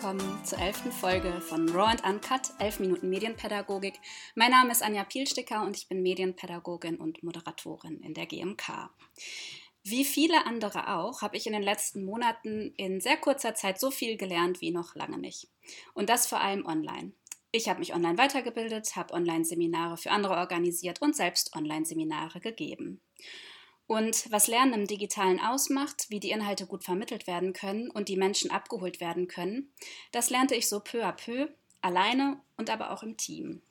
Willkommen zur elften Folge von Raw and Uncut, 11 Minuten Medienpädagogik. Mein Name ist Anja Pielsticker und ich bin Medienpädagogin und Moderatorin in der GMK. Wie viele andere auch, habe ich in den letzten Monaten in sehr kurzer Zeit so viel gelernt wie noch lange nicht. Und das vor allem online. Ich habe mich online weitergebildet, habe Online-Seminare für andere organisiert und selbst Online-Seminare gegeben. Und was Lernen im Digitalen ausmacht, wie die Inhalte gut vermittelt werden können und die Menschen abgeholt werden können, das lernte ich so peu à peu, alleine und aber auch im Team.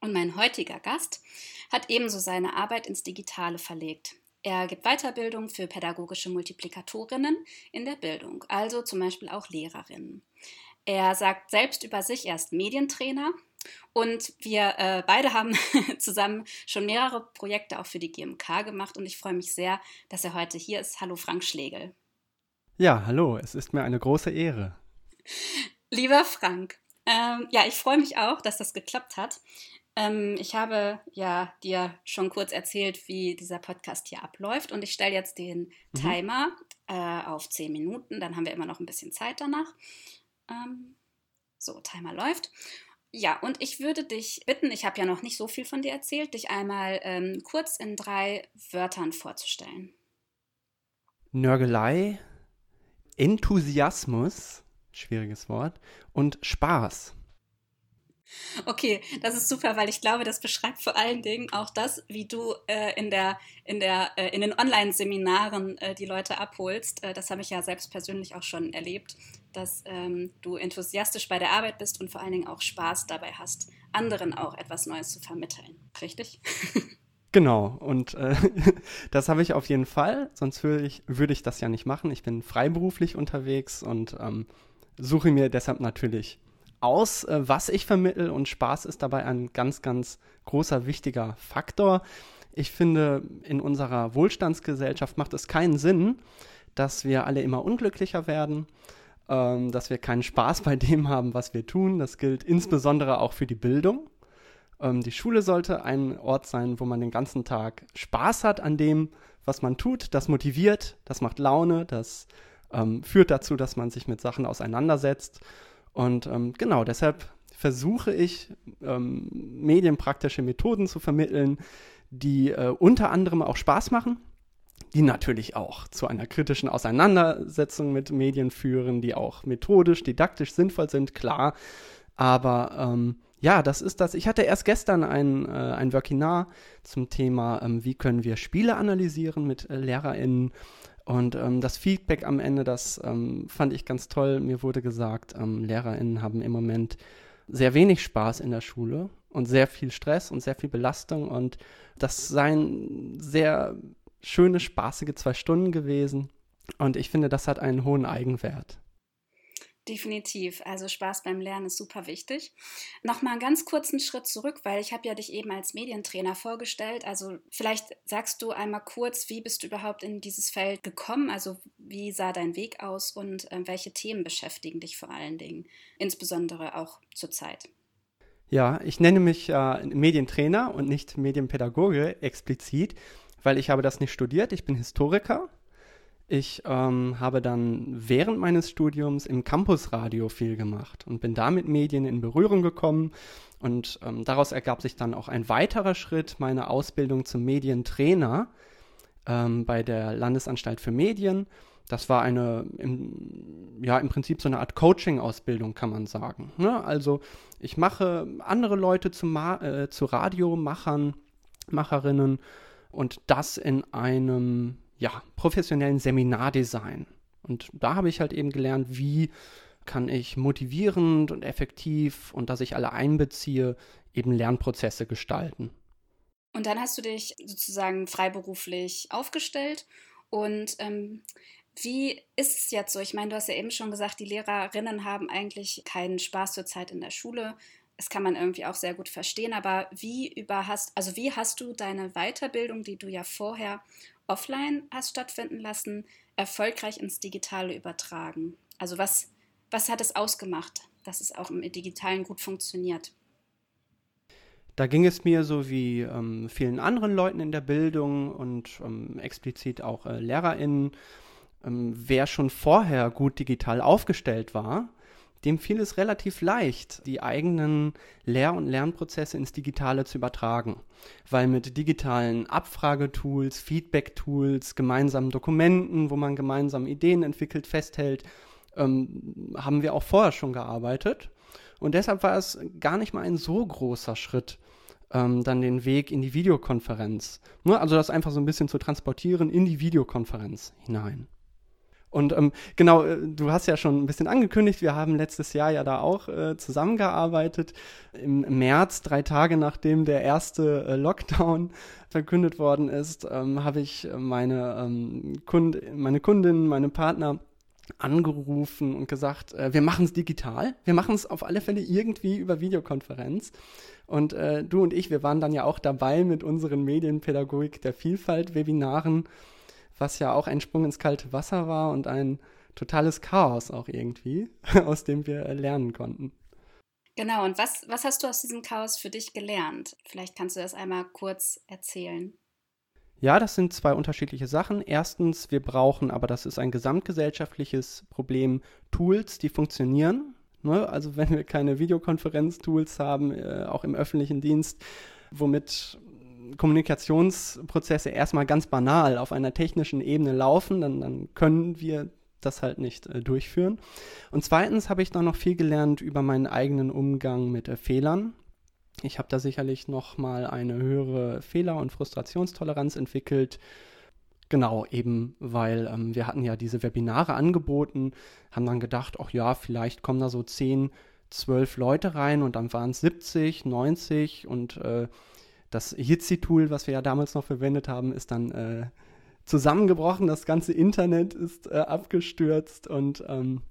Und mein heutiger Gast hat ebenso seine Arbeit ins Digitale verlegt. Er gibt Weiterbildung für pädagogische Multiplikatorinnen in der Bildung, also zum Beispiel auch Lehrerinnen. Er sagt selbst über sich, er ist Medientrainer und wir äh, beide haben zusammen schon mehrere Projekte auch für die GMK gemacht und ich freue mich sehr, dass er heute hier ist. Hallo Frank Schlegel. Ja, hallo, es ist mir eine große Ehre. Lieber Frank, ähm, ja, ich freue mich auch, dass das geklappt hat. Ähm, ich habe ja dir schon kurz erzählt, wie dieser Podcast hier abläuft und ich stelle jetzt den mhm. Timer äh, auf 10 Minuten, dann haben wir immer noch ein bisschen Zeit danach. Ähm, so, Timer läuft. Ja, und ich würde dich bitten, ich habe ja noch nicht so viel von dir erzählt, dich einmal ähm, kurz in drei Wörtern vorzustellen. Nörgelei, Enthusiasmus, schwieriges Wort, und Spaß. Okay, das ist super, weil ich glaube, das beschreibt vor allen Dingen auch das, wie du äh, in, der, in, der, äh, in den Online-Seminaren äh, die Leute abholst. Äh, das habe ich ja selbst persönlich auch schon erlebt, dass ähm, du enthusiastisch bei der Arbeit bist und vor allen Dingen auch Spaß dabei hast, anderen auch etwas Neues zu vermitteln. Richtig? Genau, und äh, das habe ich auf jeden Fall, sonst würde ich, würde ich das ja nicht machen. Ich bin freiberuflich unterwegs und ähm, suche mir deshalb natürlich aus, äh, was ich vermittel und Spaß ist dabei ein ganz, ganz großer, wichtiger Faktor. Ich finde, in unserer Wohlstandsgesellschaft macht es keinen Sinn, dass wir alle immer unglücklicher werden, ähm, dass wir keinen Spaß bei dem haben, was wir tun. Das gilt insbesondere auch für die Bildung. Ähm, die Schule sollte ein Ort sein, wo man den ganzen Tag Spaß hat an dem, was man tut. Das motiviert, das macht Laune, das ähm, führt dazu, dass man sich mit Sachen auseinandersetzt. Und ähm, genau deshalb versuche ich, ähm, medienpraktische Methoden zu vermitteln, die äh, unter anderem auch Spaß machen, die natürlich auch zu einer kritischen Auseinandersetzung mit Medien führen, die auch methodisch, didaktisch sinnvoll sind, klar. Aber ähm, ja, das ist das. Ich hatte erst gestern ein, äh, ein Webinar zum Thema, ähm, wie können wir Spiele analysieren mit äh, LehrerInnen. Und ähm, das Feedback am Ende, das ähm, fand ich ganz toll. Mir wurde gesagt, ähm, LehrerInnen haben im Moment sehr wenig Spaß in der Schule und sehr viel Stress und sehr viel Belastung. Und das seien sehr schöne, spaßige zwei Stunden gewesen. Und ich finde, das hat einen hohen Eigenwert. Definitiv. Also Spaß beim Lernen ist super wichtig. Nochmal einen ganz kurzen Schritt zurück, weil ich habe ja dich eben als Medientrainer vorgestellt. Also vielleicht sagst du einmal kurz, wie bist du überhaupt in dieses Feld gekommen? Also wie sah dein Weg aus und äh, welche Themen beschäftigen dich vor allen Dingen, insbesondere auch zurzeit? Ja, ich nenne mich äh, Medientrainer und nicht Medienpädagoge explizit, weil ich habe das nicht studiert. Ich bin Historiker ich ähm, habe dann während meines Studiums im Campusradio viel gemacht und bin da mit Medien in Berührung gekommen. Und ähm, daraus ergab sich dann auch ein weiterer Schritt, meine Ausbildung zum Medientrainer ähm, bei der Landesanstalt für Medien. Das war eine, im, ja, im Prinzip so eine Art Coaching-Ausbildung, kann man sagen. Ne? Also ich mache andere Leute zu, äh, zu Radiomachern, Macherinnen und das in einem ja, professionellen Seminardesign. Und da habe ich halt eben gelernt, wie kann ich motivierend und effektiv und dass ich alle einbeziehe, eben Lernprozesse gestalten. Und dann hast du dich sozusagen freiberuflich aufgestellt. Und ähm, wie ist es jetzt so? Ich meine, du hast ja eben schon gesagt, die Lehrerinnen haben eigentlich keinen Spaß zurzeit in der Schule. Das kann man irgendwie auch sehr gut verstehen. Aber wie über hast, also wie hast du deine Weiterbildung, die du ja vorher offline hast stattfinden lassen, erfolgreich ins Digitale übertragen? Also was, was hat es ausgemacht, dass es auch im Digitalen gut funktioniert? Da ging es mir so wie ähm, vielen anderen Leuten in der Bildung und ähm, explizit auch äh, LehrerInnen. Ähm, wer schon vorher gut digital aufgestellt war, dem fiel es relativ leicht, die eigenen Lehr- und Lernprozesse ins Digitale zu übertragen, weil mit digitalen Abfragetools, Feedback-Tools, gemeinsamen Dokumenten, wo man gemeinsam Ideen entwickelt, festhält, ähm, haben wir auch vorher schon gearbeitet. Und deshalb war es gar nicht mal ein so großer Schritt, ähm, dann den Weg in die Videokonferenz. Ne? Also das einfach so ein bisschen zu transportieren in die Videokonferenz hinein. Und ähm, genau, äh, du hast ja schon ein bisschen angekündigt, wir haben letztes Jahr ja da auch äh, zusammengearbeitet. Im März, drei Tage nachdem der erste äh, Lockdown verkündet worden ist, ähm, habe ich meine, ähm, Kund meine Kundin, meine Partner angerufen und gesagt, äh, wir machen es digital, wir machen es auf alle Fälle irgendwie über Videokonferenz. Und äh, du und ich, wir waren dann ja auch dabei mit unseren Medienpädagogik der Vielfalt Webinaren was ja auch ein Sprung ins kalte Wasser war und ein totales Chaos auch irgendwie, aus dem wir lernen konnten. Genau, und was, was hast du aus diesem Chaos für dich gelernt? Vielleicht kannst du das einmal kurz erzählen. Ja, das sind zwei unterschiedliche Sachen. Erstens, wir brauchen, aber das ist ein gesamtgesellschaftliches Problem, Tools, die funktionieren. Ne? Also wenn wir keine Videokonferenz-Tools haben, äh, auch im öffentlichen Dienst, womit Kommunikationsprozesse erstmal ganz banal auf einer technischen Ebene laufen, dann, dann können wir das halt nicht äh, durchführen. Und zweitens habe ich dann noch viel gelernt über meinen eigenen Umgang mit äh, Fehlern. Ich habe da sicherlich noch mal eine höhere Fehler- und Frustrationstoleranz entwickelt. Genau, eben weil ähm, wir hatten ja diese Webinare angeboten, haben dann gedacht, ach ja, vielleicht kommen da so 10, 12 Leute rein und dann waren es 70, 90 und äh, das Jitsi-Tool, was wir ja damals noch verwendet haben, ist dann äh, zusammengebrochen. Das ganze Internet ist äh, abgestürzt und ähm,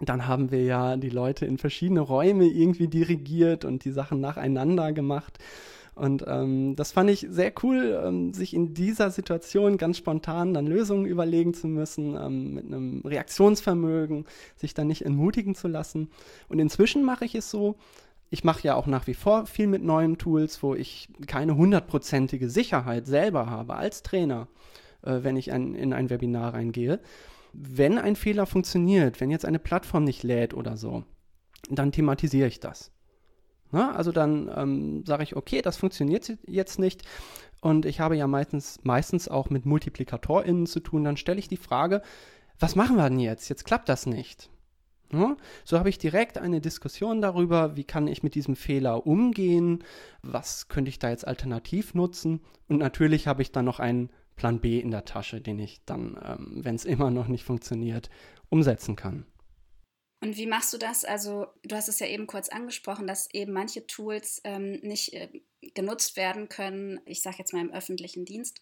dann haben wir ja die Leute in verschiedene Räume irgendwie dirigiert und die Sachen nacheinander gemacht. Und ähm, das fand ich sehr cool, ähm, sich in dieser Situation ganz spontan dann Lösungen überlegen zu müssen, ähm, mit einem Reaktionsvermögen, sich dann nicht entmutigen zu lassen. Und inzwischen mache ich es so, ich mache ja auch nach wie vor viel mit neuen Tools, wo ich keine hundertprozentige Sicherheit selber habe als Trainer, äh, wenn ich ein, in ein Webinar reingehe. Wenn ein Fehler funktioniert, wenn jetzt eine Plattform nicht lädt oder so, dann thematisiere ich das. Na, also dann ähm, sage ich, okay, das funktioniert jetzt nicht. Und ich habe ja meistens, meistens auch mit MultiplikatorInnen zu tun. Dann stelle ich die Frage, was machen wir denn jetzt? Jetzt klappt das nicht. Ja, so habe ich direkt eine Diskussion darüber, wie kann ich mit diesem Fehler umgehen, was könnte ich da jetzt alternativ nutzen und natürlich habe ich dann noch einen Plan B in der Tasche, den ich dann, ähm, wenn es immer noch nicht funktioniert, umsetzen kann. Und wie machst du das? Also, du hast es ja eben kurz angesprochen, dass eben manche Tools ähm, nicht äh, genutzt werden können, ich sage jetzt mal im öffentlichen Dienst,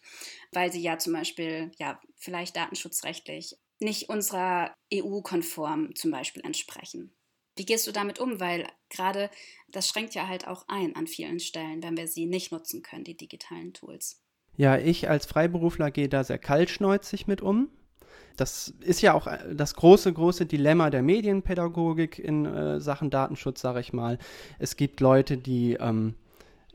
weil sie ja zum Beispiel, ja, vielleicht datenschutzrechtlich nicht unserer EU-konform zum Beispiel entsprechen. Wie gehst du damit um? Weil gerade das schränkt ja halt auch ein an vielen Stellen, wenn wir sie nicht nutzen können, die digitalen Tools. Ja, ich als Freiberufler gehe da sehr kaltschneuzig mit um. Das ist ja auch das große, große Dilemma der Medienpädagogik in äh, Sachen Datenschutz, sage ich mal. Es gibt Leute, die ähm,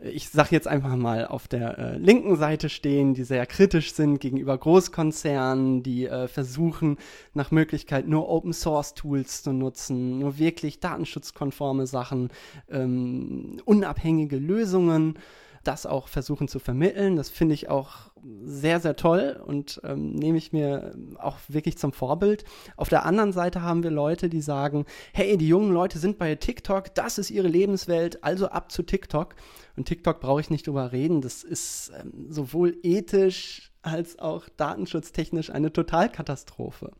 ich sag jetzt einfach mal, auf der äh, linken Seite stehen, die sehr kritisch sind gegenüber Großkonzernen, die äh, versuchen, nach Möglichkeit nur Open Source Tools zu nutzen, nur wirklich datenschutzkonforme Sachen, ähm, unabhängige Lösungen das auch versuchen zu vermitteln. Das finde ich auch sehr, sehr toll und ähm, nehme ich mir auch wirklich zum Vorbild. Auf der anderen Seite haben wir Leute, die sagen, hey, die jungen Leute sind bei TikTok, das ist ihre Lebenswelt, also ab zu TikTok. Und TikTok brauche ich nicht drüber reden, das ist ähm, sowohl ethisch als auch datenschutztechnisch eine Totalkatastrophe.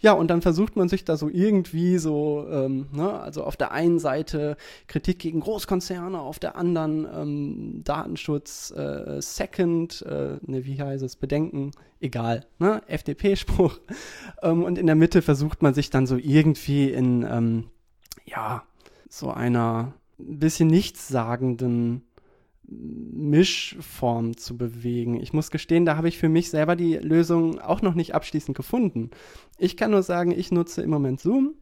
Ja, und dann versucht man sich da so irgendwie so, ähm, ne, also auf der einen Seite Kritik gegen Großkonzerne, auf der anderen ähm, Datenschutz äh, Second, äh, ne, wie heißt es, Bedenken, egal, ne, FDP-Spruch. Ähm, und in der Mitte versucht man sich dann so irgendwie in, ähm, ja, so einer ein bisschen nichtssagenden Mischform zu bewegen. Ich muss gestehen, da habe ich für mich selber die Lösung auch noch nicht abschließend gefunden. Ich kann nur sagen, ich nutze im Moment Zoom,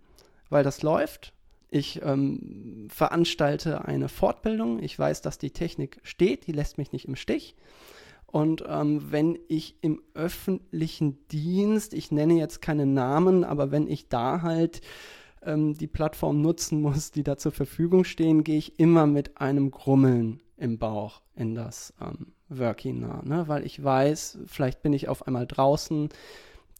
weil das läuft. Ich ähm, veranstalte eine Fortbildung. Ich weiß, dass die Technik steht, die lässt mich nicht im Stich. Und ähm, wenn ich im öffentlichen Dienst, ich nenne jetzt keine Namen, aber wenn ich da halt ähm, die Plattform nutzen muss, die da zur Verfügung stehen, gehe ich immer mit einem Grummeln im Bauch in das ähm, Work ne? weil ich weiß, vielleicht bin ich auf einmal draußen,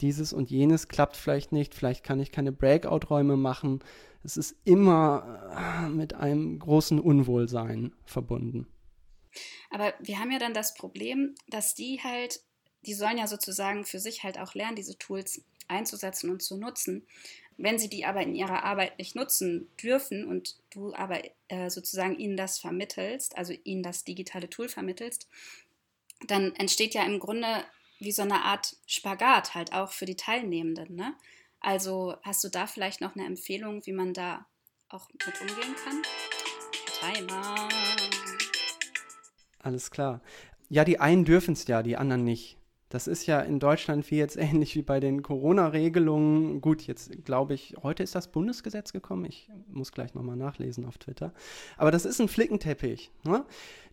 dieses und jenes klappt vielleicht nicht, vielleicht kann ich keine Breakout-Räume machen. Es ist immer äh, mit einem großen Unwohlsein verbunden. Aber wir haben ja dann das Problem, dass die halt, die sollen ja sozusagen für sich halt auch lernen, diese Tools einzusetzen und zu nutzen. Wenn sie die aber in ihrer Arbeit nicht nutzen dürfen und du aber äh, sozusagen ihnen das vermittelst, also ihnen das digitale Tool vermittelst, dann entsteht ja im Grunde wie so eine Art Spagat halt auch für die Teilnehmenden. Ne? Also hast du da vielleicht noch eine Empfehlung, wie man da auch mit umgehen kann? Timer. Alles klar. Ja, die einen dürfen es ja, die anderen nicht. Das ist ja in Deutschland wie jetzt ähnlich wie bei den Corona-Regelungen. Gut, jetzt glaube ich, heute ist das Bundesgesetz gekommen. Ich muss gleich nochmal nachlesen auf Twitter. Aber das ist ein Flickenteppich. Ne?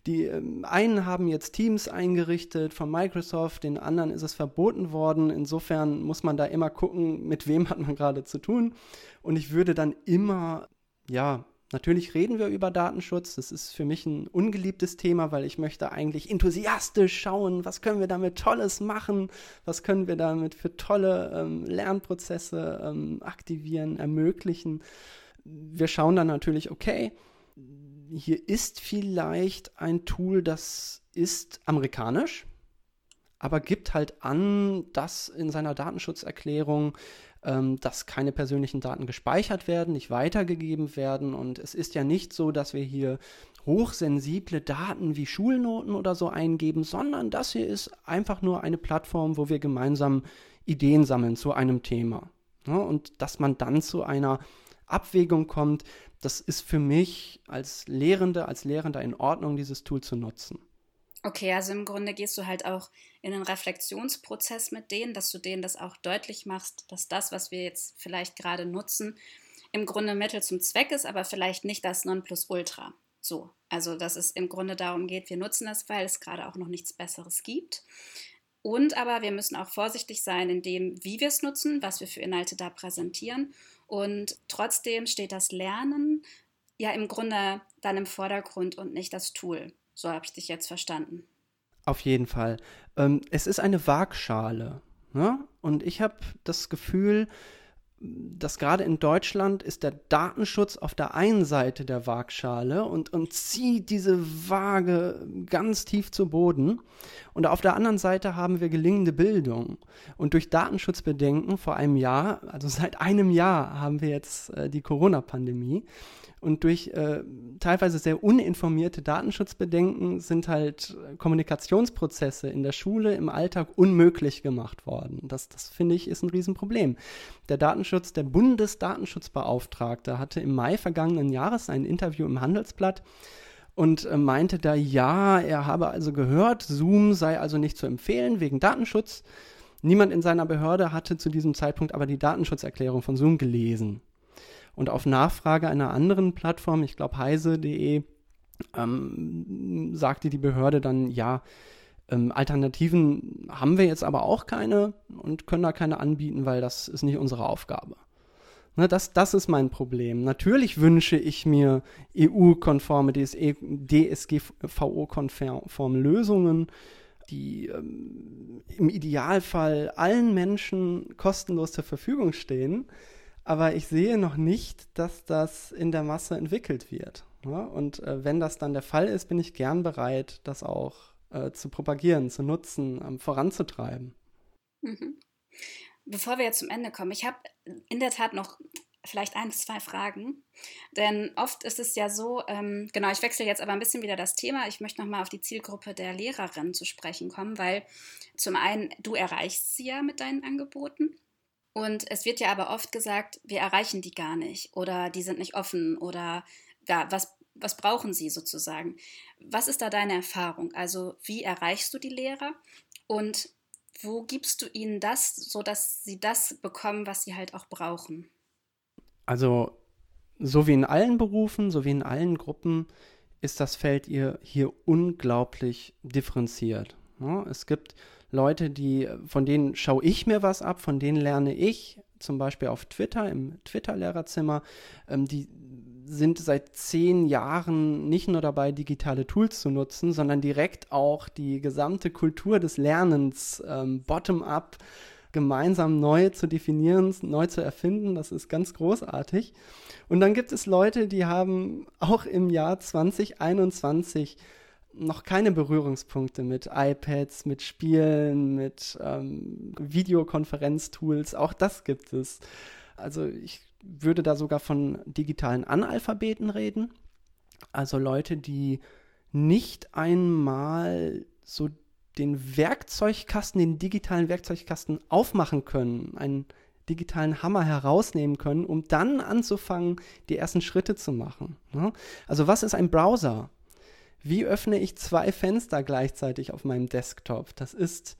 Die ähm, einen haben jetzt Teams eingerichtet von Microsoft, den anderen ist es verboten worden. Insofern muss man da immer gucken, mit wem hat man gerade zu tun. Und ich würde dann immer, ja, Natürlich reden wir über Datenschutz. Das ist für mich ein ungeliebtes Thema, weil ich möchte eigentlich enthusiastisch schauen, was können wir damit Tolles machen, was können wir damit für tolle ähm, Lernprozesse ähm, aktivieren, ermöglichen. Wir schauen dann natürlich, okay, hier ist vielleicht ein Tool, das ist amerikanisch, aber gibt halt an, dass in seiner Datenschutzerklärung ähm, dass keine persönlichen Daten gespeichert werden, nicht weitergegeben werden. Und es ist ja nicht so, dass wir hier hochsensible Daten wie Schulnoten oder so eingeben, sondern das hier ist einfach nur eine Plattform, wo wir gemeinsam Ideen sammeln zu einem Thema. Ja, und dass man dann zu einer Abwägung kommt, das ist für mich als Lehrende, als Lehrender in Ordnung, dieses Tool zu nutzen. Okay, also im Grunde gehst du halt auch in einen Reflexionsprozess mit denen, dass du denen das auch deutlich machst, dass das, was wir jetzt vielleicht gerade nutzen, im Grunde Mittel zum Zweck ist, aber vielleicht nicht das Nonplusultra. So, also dass es im Grunde darum geht, wir nutzen das, weil es gerade auch noch nichts Besseres gibt. Und aber wir müssen auch vorsichtig sein in dem, wie wir es nutzen, was wir für Inhalte da präsentieren. Und trotzdem steht das Lernen ja im Grunde dann im Vordergrund und nicht das Tool. So habe ich dich jetzt verstanden. Auf jeden Fall. Ähm, es ist eine Waagschale. Ne? Und ich habe das Gefühl, dass gerade in Deutschland ist der Datenschutz auf der einen Seite der Waagschale und, und zieht diese Waage ganz tief zu Boden. Und auf der anderen Seite haben wir gelingende Bildung. Und durch Datenschutzbedenken vor einem Jahr, also seit einem Jahr haben wir jetzt äh, die Corona-Pandemie. Und durch äh, teilweise sehr uninformierte Datenschutzbedenken sind halt äh, Kommunikationsprozesse in der Schule im Alltag unmöglich gemacht worden. Das, das finde ich ist ein Riesenproblem. Der Datenschutz, der Bundesdatenschutzbeauftragte hatte im Mai vergangenen Jahres ein Interview im Handelsblatt und äh, meinte da, ja, er habe also gehört, Zoom sei also nicht zu empfehlen wegen Datenschutz. Niemand in seiner Behörde hatte zu diesem Zeitpunkt aber die Datenschutzerklärung von Zoom gelesen. Und auf Nachfrage einer anderen Plattform, ich glaube heise.de, ähm, sagte die Behörde dann, ja, ähm, Alternativen haben wir jetzt aber auch keine und können da keine anbieten, weil das ist nicht unsere Aufgabe. Ne, das, das ist mein Problem. Natürlich wünsche ich mir EU-konforme, DSGVO-konforme Lösungen, die ähm, im Idealfall allen Menschen kostenlos zur Verfügung stehen aber ich sehe noch nicht, dass das in der Masse entwickelt wird. Ne? Und äh, wenn das dann der Fall ist, bin ich gern bereit, das auch äh, zu propagieren, zu nutzen, ähm, voranzutreiben. Mhm. Bevor wir jetzt zum Ende kommen, ich habe in der Tat noch vielleicht ein, zwei Fragen. Denn oft ist es ja so, ähm, genau, ich wechsle jetzt aber ein bisschen wieder das Thema. Ich möchte nochmal auf die Zielgruppe der Lehrerinnen zu sprechen kommen, weil zum einen, du erreichst sie ja mit deinen Angeboten. Und es wird ja aber oft gesagt, wir erreichen die gar nicht oder die sind nicht offen oder ja, was was brauchen sie sozusagen? Was ist da deine Erfahrung? Also wie erreichst du die Lehrer und wo gibst du ihnen das, sodass sie das bekommen, was sie halt auch brauchen? Also so wie in allen Berufen, so wie in allen Gruppen ist das Feld hier, hier unglaublich differenziert. Ja, es gibt Leute, die, von denen schaue ich mir was ab, von denen lerne ich, zum Beispiel auf Twitter, im Twitter-Lehrerzimmer, ähm, die sind seit zehn Jahren nicht nur dabei, digitale Tools zu nutzen, sondern direkt auch die gesamte Kultur des Lernens ähm, bottom-up gemeinsam neu zu definieren, neu zu erfinden. Das ist ganz großartig. Und dann gibt es Leute, die haben auch im Jahr 2021 noch keine Berührungspunkte mit iPads, mit Spielen, mit ähm, Videokonferenztools. Auch das gibt es. Also ich würde da sogar von digitalen Analphabeten reden. Also Leute, die nicht einmal so den Werkzeugkasten, den digitalen Werkzeugkasten aufmachen können, einen digitalen Hammer herausnehmen können, um dann anzufangen, die ersten Schritte zu machen. Ne? Also was ist ein Browser? Wie öffne ich zwei Fenster gleichzeitig auf meinem Desktop? Das ist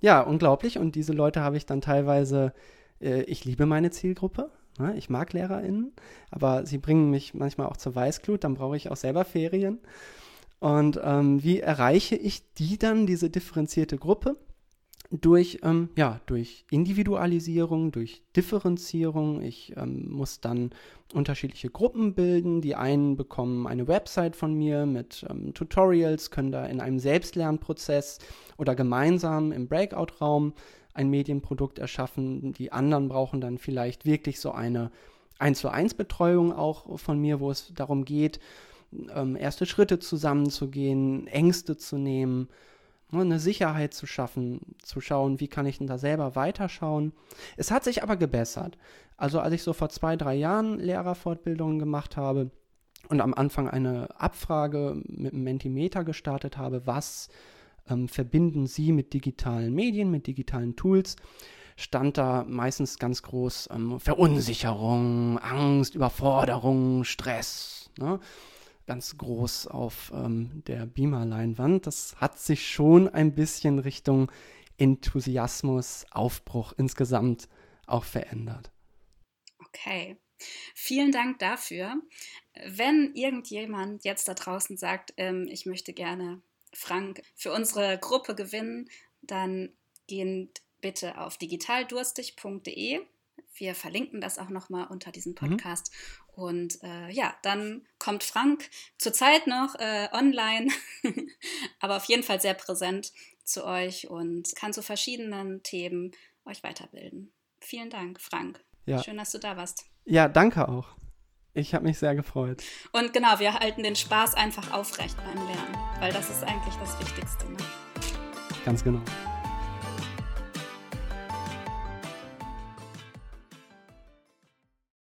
ja unglaublich und diese Leute habe ich dann teilweise, äh, ich liebe meine Zielgruppe, Ne? Ich mag LehrerInnen, aber sie bringen mich manchmal auch zur Weißglut, dann brauche ich auch selber Ferien. Und ähm, wie erreiche ich die dann, diese differenzierte Gruppe? Durch, ähm, ja, durch Individualisierung, durch Differenzierung. Ich ähm, muss dann unterschiedliche Gruppen bilden. Die einen bekommen eine Website von mir mit ähm, Tutorials, können da in einem Selbstlernprozess oder gemeinsam im Breakout-Raum ein Medienprodukt erschaffen. Die anderen brauchen dann vielleicht wirklich so eine 1 zu 1 Betreuung auch von mir, wo es darum geht, ähm, erste Schritte zusammenzugehen, Ängste zu nehmen, ne, eine Sicherheit zu schaffen, zu schauen, wie kann ich denn da selber weiterschauen. Es hat sich aber gebessert. Also als ich so vor zwei, drei Jahren Lehrerfortbildungen gemacht habe und am Anfang eine Abfrage mit einem Mentimeter gestartet habe, was ähm, verbinden sie mit digitalen Medien, mit digitalen Tools, stand da meistens ganz groß ähm, Verunsicherung, Angst, Überforderung, Stress. Ne? Ganz groß auf ähm, der Beamer-Leinwand. Das hat sich schon ein bisschen Richtung Enthusiasmus, Aufbruch insgesamt auch verändert. Okay. Vielen Dank dafür. Wenn irgendjemand jetzt da draußen sagt, ähm, ich möchte gerne Frank für unsere Gruppe gewinnen, dann gehen bitte auf digitaldurstig.de. Wir verlinken das auch nochmal unter diesem mhm. Podcast. Mhm. Und äh, ja, dann kommt Frank zurzeit noch äh, online, aber auf jeden Fall sehr präsent zu euch und kann zu verschiedenen Themen euch weiterbilden. Vielen Dank, Frank. Ja. Schön, dass du da warst. Ja, danke auch. Ich habe mich sehr gefreut. Und genau, wir halten den Spaß einfach aufrecht beim Lernen, weil das ist eigentlich das Wichtigste. Ne? Ganz genau.